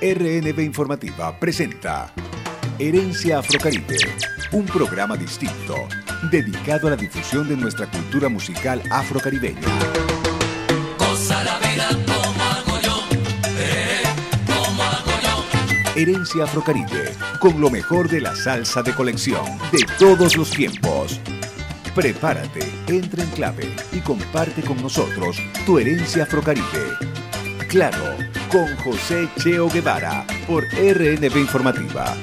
RNB Informativa presenta Herencia Afrocaribe, un programa distinto dedicado a la difusión de nuestra cultura musical afrocaribeña. Herencia Afrocaribe, con lo mejor de la salsa de colección de todos los tiempos. Prepárate, entra en clave y comparte con nosotros tu herencia Afrocaribe. Claro, con José Cheo Guevara por RNB Informativa.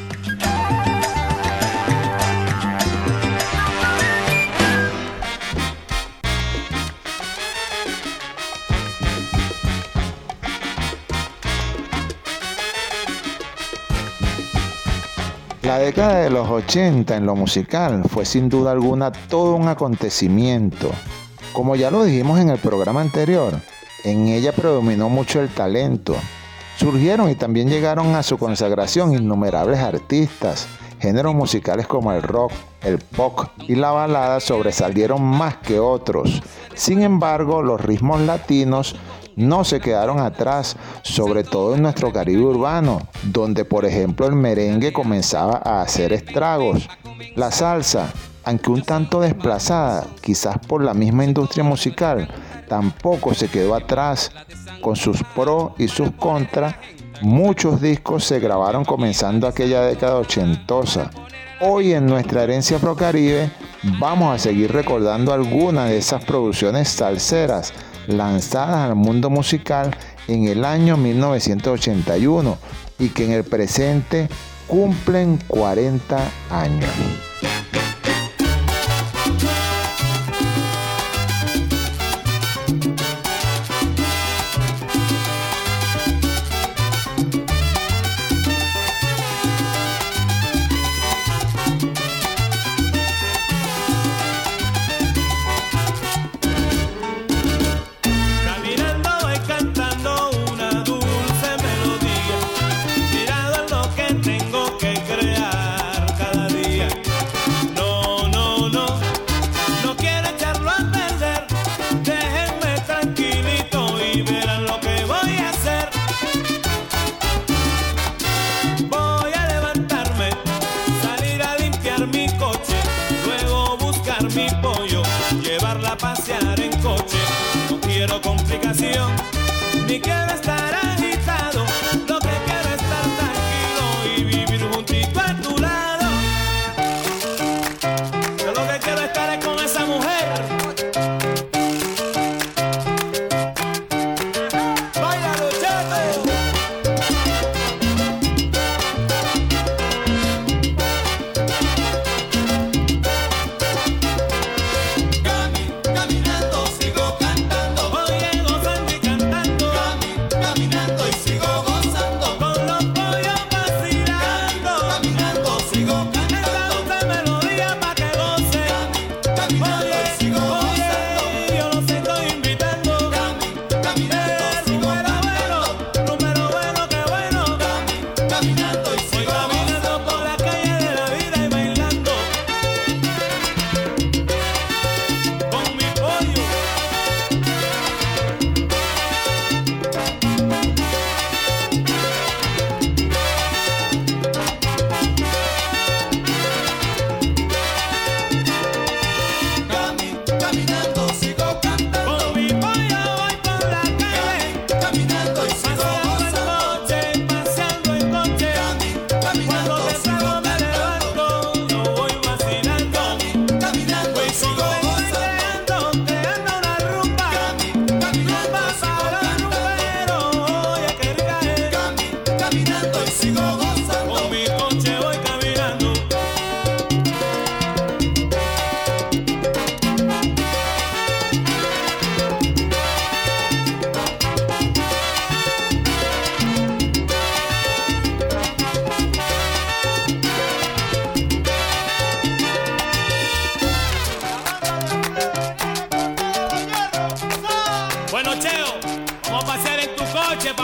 La década de los 80 en lo musical fue sin duda alguna todo un acontecimiento. Como ya lo dijimos en el programa anterior, en ella predominó mucho el talento. Surgieron y también llegaron a su consagración innumerables artistas. Géneros musicales como el rock, el pop y la balada sobresalieron más que otros. Sin embargo, los ritmos latinos no se quedaron atrás, sobre todo en nuestro Caribe urbano, donde por ejemplo el merengue comenzaba a hacer estragos. La salsa, aunque un tanto desplazada, quizás por la misma industria musical, tampoco se quedó atrás. Con sus pros y sus contras, muchos discos se grabaron comenzando aquella década ochentosa. Hoy en nuestra herencia Procaribe vamos a seguir recordando algunas de esas producciones salseras lanzadas al mundo musical en el año 1981 y que en el presente cumplen 40 años. noche.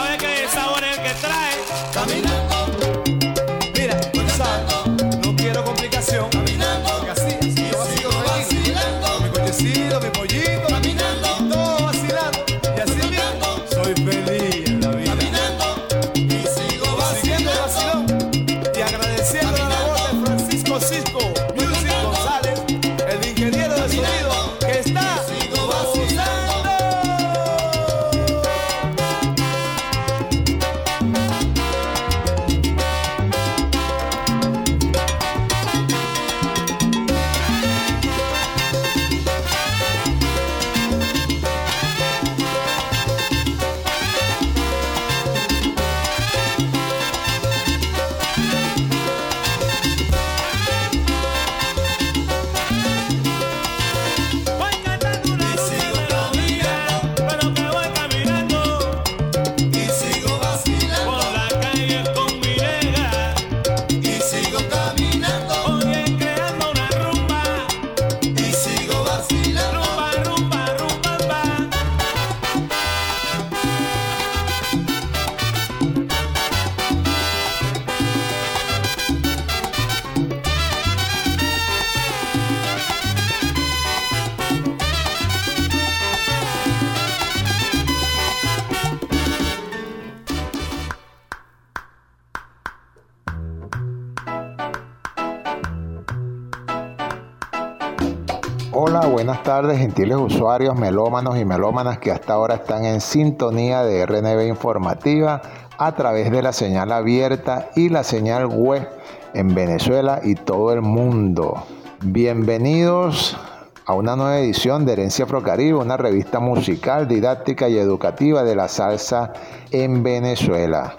Buenas tardes, gentiles usuarios, melómanos y melómanas que hasta ahora están en sintonía de RNB Informativa a través de la señal abierta y la señal web en Venezuela y todo el mundo. Bienvenidos a una nueva edición de Herencia Afrocaribe, una revista musical, didáctica y educativa de la salsa en Venezuela.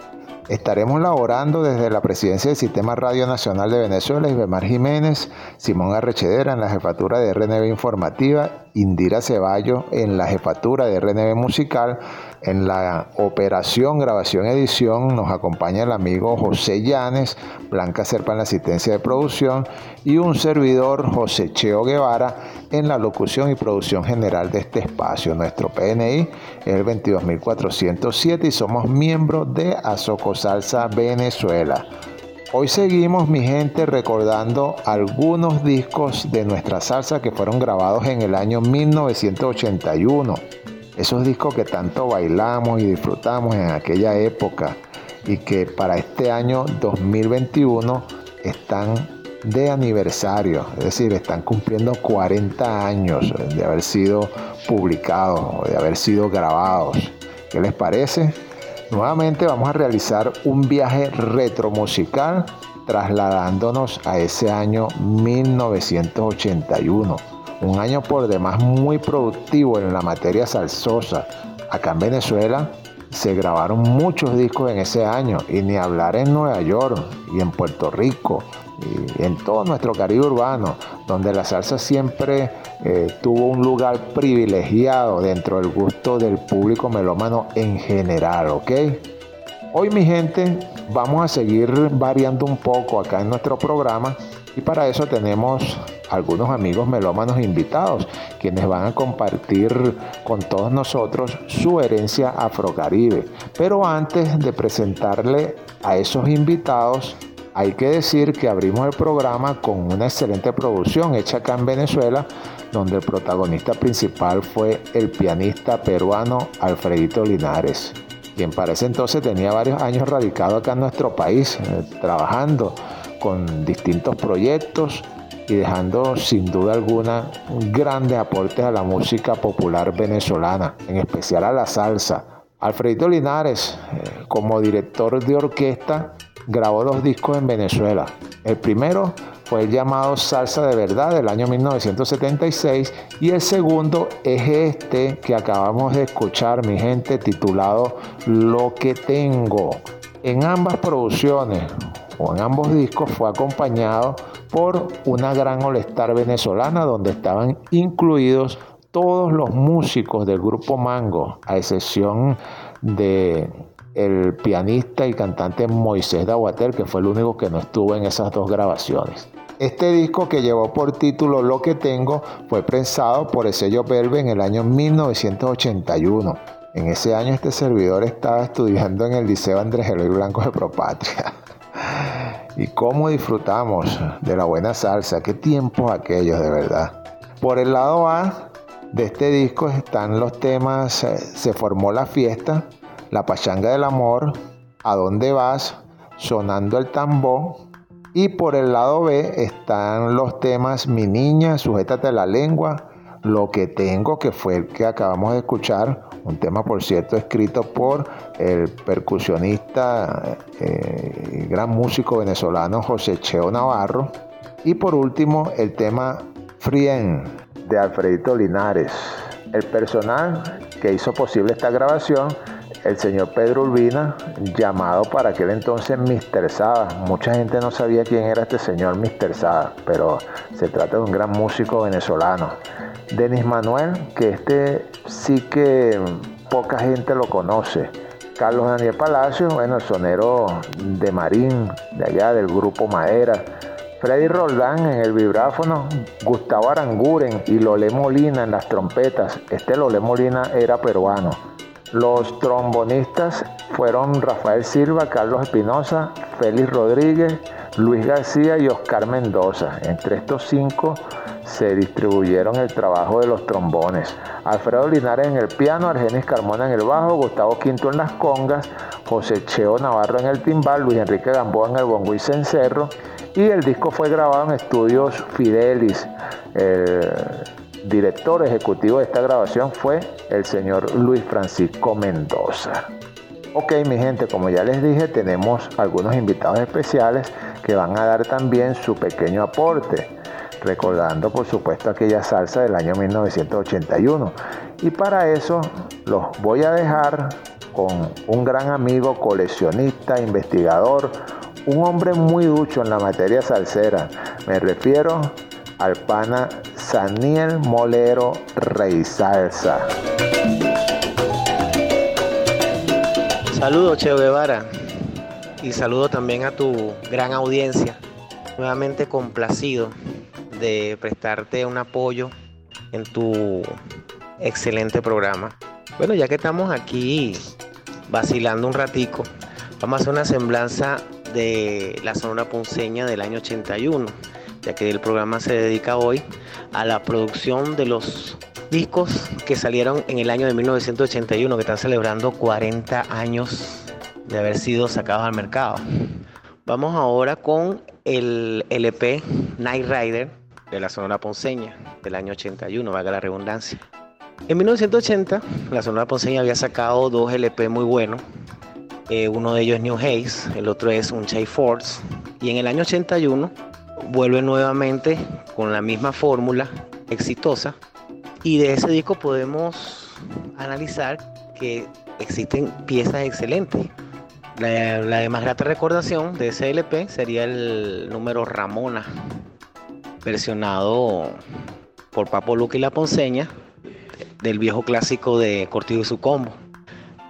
Estaremos laborando desde la presidencia del Sistema Radio Nacional de Venezuela, Ibemar Jiménez, Simón Arrechedera en la jefatura de RNB Informativa, Indira Ceballo en la jefatura de RNB Musical, en la operación, grabación, edición nos acompaña el amigo José Llanes, Blanca Serpa en la asistencia de producción y un servidor José Cheo Guevara en la locución y producción general de este espacio. Nuestro PNI es el 22407 y somos miembros de Azoco Salsa Venezuela. Hoy seguimos, mi gente, recordando algunos discos de nuestra salsa que fueron grabados en el año 1981 esos discos que tanto bailamos y disfrutamos en aquella época y que para este año 2021 están de aniversario, es decir, están cumpliendo 40 años de haber sido publicados de haber sido grabados. ¿Qué les parece? Nuevamente vamos a realizar un viaje retromusical trasladándonos a ese año 1981 un año por demás muy productivo en la materia salsosa. Acá en Venezuela se grabaron muchos discos en ese año y ni hablar en Nueva York y en Puerto Rico en todo nuestro Caribe urbano, donde la salsa siempre eh, tuvo un lugar privilegiado dentro del gusto del público melómano en general, ¿ok? Hoy mi gente vamos a seguir variando un poco acá en nuestro programa y para eso tenemos algunos amigos melómanos invitados, quienes van a compartir con todos nosotros su herencia afrocaribe. Pero antes de presentarle a esos invitados, hay que decir que abrimos el programa con una excelente producción hecha acá en Venezuela, donde el protagonista principal fue el pianista peruano Alfredito Linares, quien para ese entonces tenía varios años radicado acá en nuestro país, eh, trabajando con distintos proyectos y dejando sin duda alguna grandes aportes a la música popular venezolana, en especial a la salsa. Alfredito Linares, eh, como director de orquesta, grabó dos discos en Venezuela. El primero fue el llamado Salsa de Verdad del año 1976 y el segundo es este que acabamos de escuchar, mi gente, titulado Lo que tengo. En ambas producciones o en ambos discos fue acompañado por una gran olestar venezolana donde estaban incluidos todos los músicos del grupo Mango, a excepción de el pianista y cantante Moisés Dawater, que fue el único que no estuvo en esas dos grabaciones. Este disco que llevó por título Lo que tengo fue prensado por el sello Belve en el año 1981. En ese año este servidor estaba estudiando en el Liceo Andrés Eloy Blanco de Propatria. y cómo disfrutamos de la buena salsa, qué tiempos aquellos de verdad. Por el lado A de este disco están los temas eh, Se formó la fiesta, La pachanga del amor, A dónde vas, Sonando el tambor. Y por el lado B están los temas Mi niña, Sujétate la lengua, Lo que tengo, que fue el que acabamos de escuchar, un tema por cierto escrito por el percusionista eh, gran músico venezolano José Cheo Navarro. Y por último el tema Frien de Alfredito Linares. El personal que hizo posible esta grabación, el señor Pedro Urbina, llamado para aquel entonces Mr. Sada. Mucha gente no sabía quién era este señor Mr. Sada, pero se trata de un gran músico venezolano. Denis Manuel, que este sí que poca gente lo conoce. Carlos Daniel Palacio, bueno, el sonero de Marín, de allá del grupo Madera. Freddy Roldán en el vibráfono, Gustavo Aranguren y Lole Molina en las trompetas. Este Lole Molina era peruano. Los trombonistas fueron Rafael Silva, Carlos Espinosa, Félix Rodríguez, Luis García y Oscar Mendoza. Entre estos cinco se distribuyeron el trabajo de los trombones. Alfredo Linares en el piano, Argenis Carmona en el bajo, Gustavo Quinto en las congas, José Cheo Navarro en el timbal, Luis Enrique Gamboa en el bongo y cencerro. Y el disco fue grabado en estudios Fidelis, director ejecutivo de esta grabación fue el señor Luis Francisco Mendoza. Ok, mi gente, como ya les dije, tenemos algunos invitados especiales que van a dar también su pequeño aporte, recordando por supuesto aquella salsa del año 1981. Y para eso los voy a dejar con un gran amigo, coleccionista, investigador, un hombre muy ducho en la materia salsera. Me refiero al pana Saniel Molero Rey Salsa. Saludos Cheo Guevara y saludo también a tu gran audiencia. Nuevamente complacido de prestarte un apoyo en tu excelente programa. Bueno, ya que estamos aquí vacilando un ratico, vamos a hacer una semblanza de la Sonora Ponceña del año 81, ya que el programa se dedica hoy a la producción de los discos que salieron en el año de 1981, que están celebrando 40 años de haber sido sacados al mercado. Vamos ahora con el LP Night Rider de la Sonora Ponceña del año 81, valga la redundancia. En 1980, la Sonora Ponceña había sacado dos LP muy buenos. Eh, uno de ellos es New Haze, el otro es Un Chai Force. Y en el año 81 vuelve nuevamente con la misma fórmula exitosa y de ese disco podemos analizar que existen piezas excelentes. La, de más grata recordación de ese LP sería el número Ramona, versionado por Papo Luca y La Ponceña, del viejo clásico de Cortijo y su combo.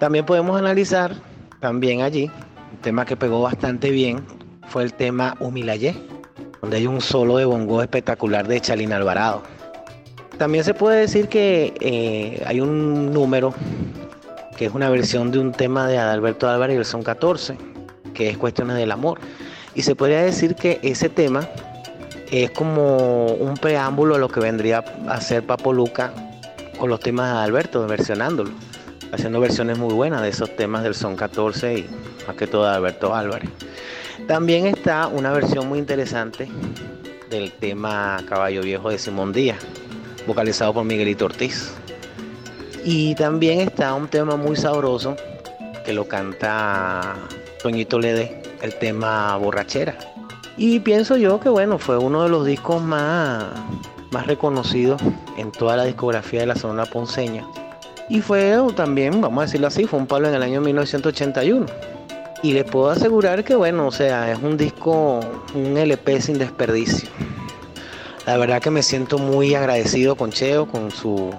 También podemos analizar, también allí, un tema que pegó bastante bien, fue el tema Humilayé, donde hay un solo de bongo espectacular de Chalina Alvarado. También se puede decir que eh, hay un número que es una versión de un tema de Adalberto Álvarez, versión 14, que es Cuestiones del Amor. Y se podría decir que ese tema es como un preámbulo a lo que vendría a ser Papo Luca con los temas de Alberto, versionándolo, haciendo versiones muy buenas de esos temas del Son 14 y más que todo de Alberto Álvarez. También está una versión muy interesante del tema Caballo Viejo de Simón Díaz, vocalizado por Miguelito Ortiz. Y también está un tema muy sabroso que lo canta Toñito Lede, el tema Borrachera. Y pienso yo que bueno, fue uno de los discos más, más reconocidos en toda la discografía de la zona ponceña. Y fue también, vamos a decirlo así, fue un palo en el año 1981. Y les puedo asegurar que bueno, o sea, es un disco, un LP sin desperdicio. La verdad que me siento muy agradecido con Cheo, con su,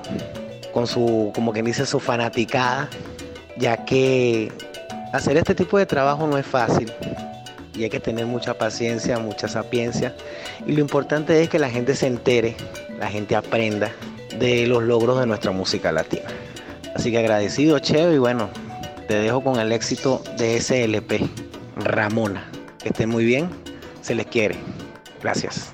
con su, como quien dice, su fanaticada, ya que hacer este tipo de trabajo no es fácil y hay que tener mucha paciencia, mucha sapiencia. Y lo importante es que la gente se entere, la gente aprenda de los logros de nuestra música latina. Así que agradecido, Cheo, y bueno, te dejo con el éxito de SLP, Ramona. Que estén muy bien, se les quiere. Gracias.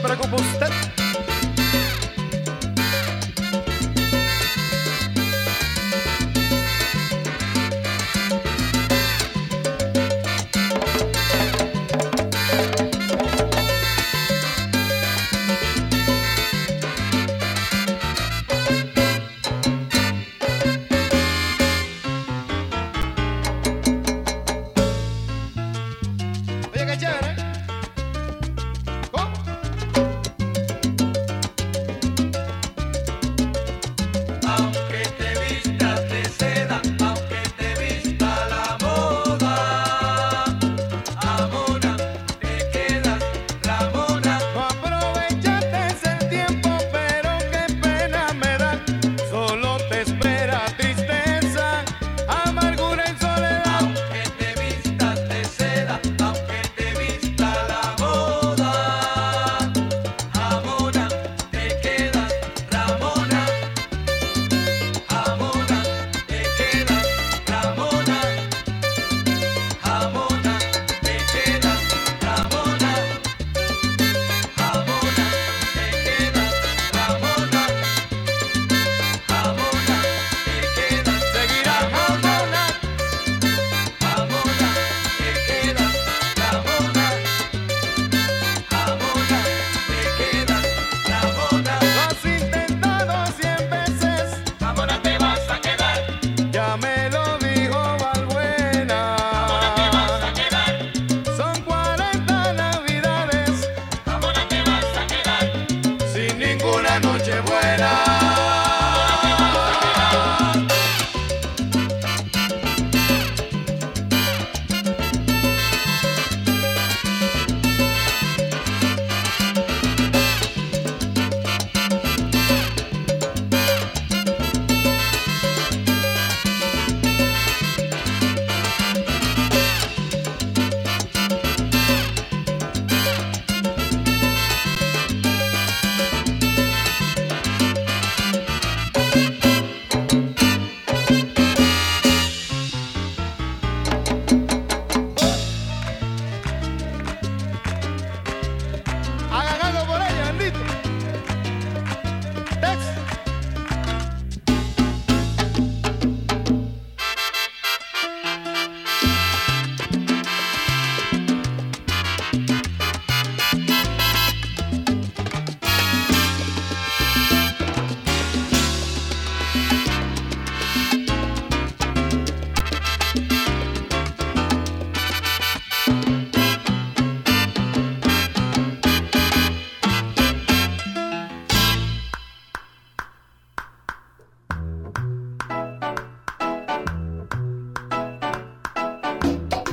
Débora Gobustante.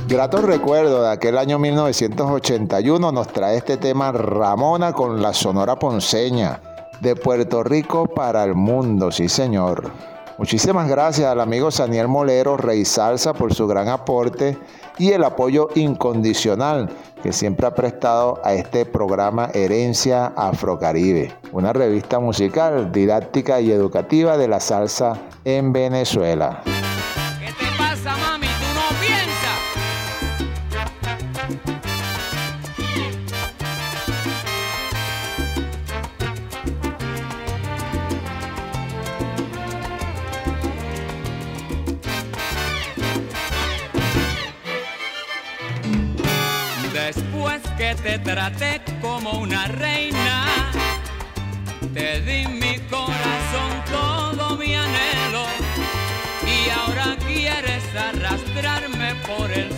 Grato recuerdo de aquel año 1981 nos trae este tema Ramona con la Sonora Ponceña, de Puerto Rico para el mundo, sí señor. Muchísimas gracias al amigo Daniel Molero, Rey Salsa, por su gran aporte y el apoyo incondicional que siempre ha prestado a este programa Herencia Afrocaribe, una revista musical, didáctica y educativa de la salsa en Venezuela. que te traté como una reina. Te di mi corazón, todo mi anhelo, y ahora quieres arrastrarme por el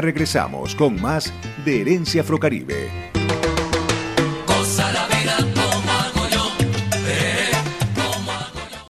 Regresamos con más de Herencia Afrocaribe.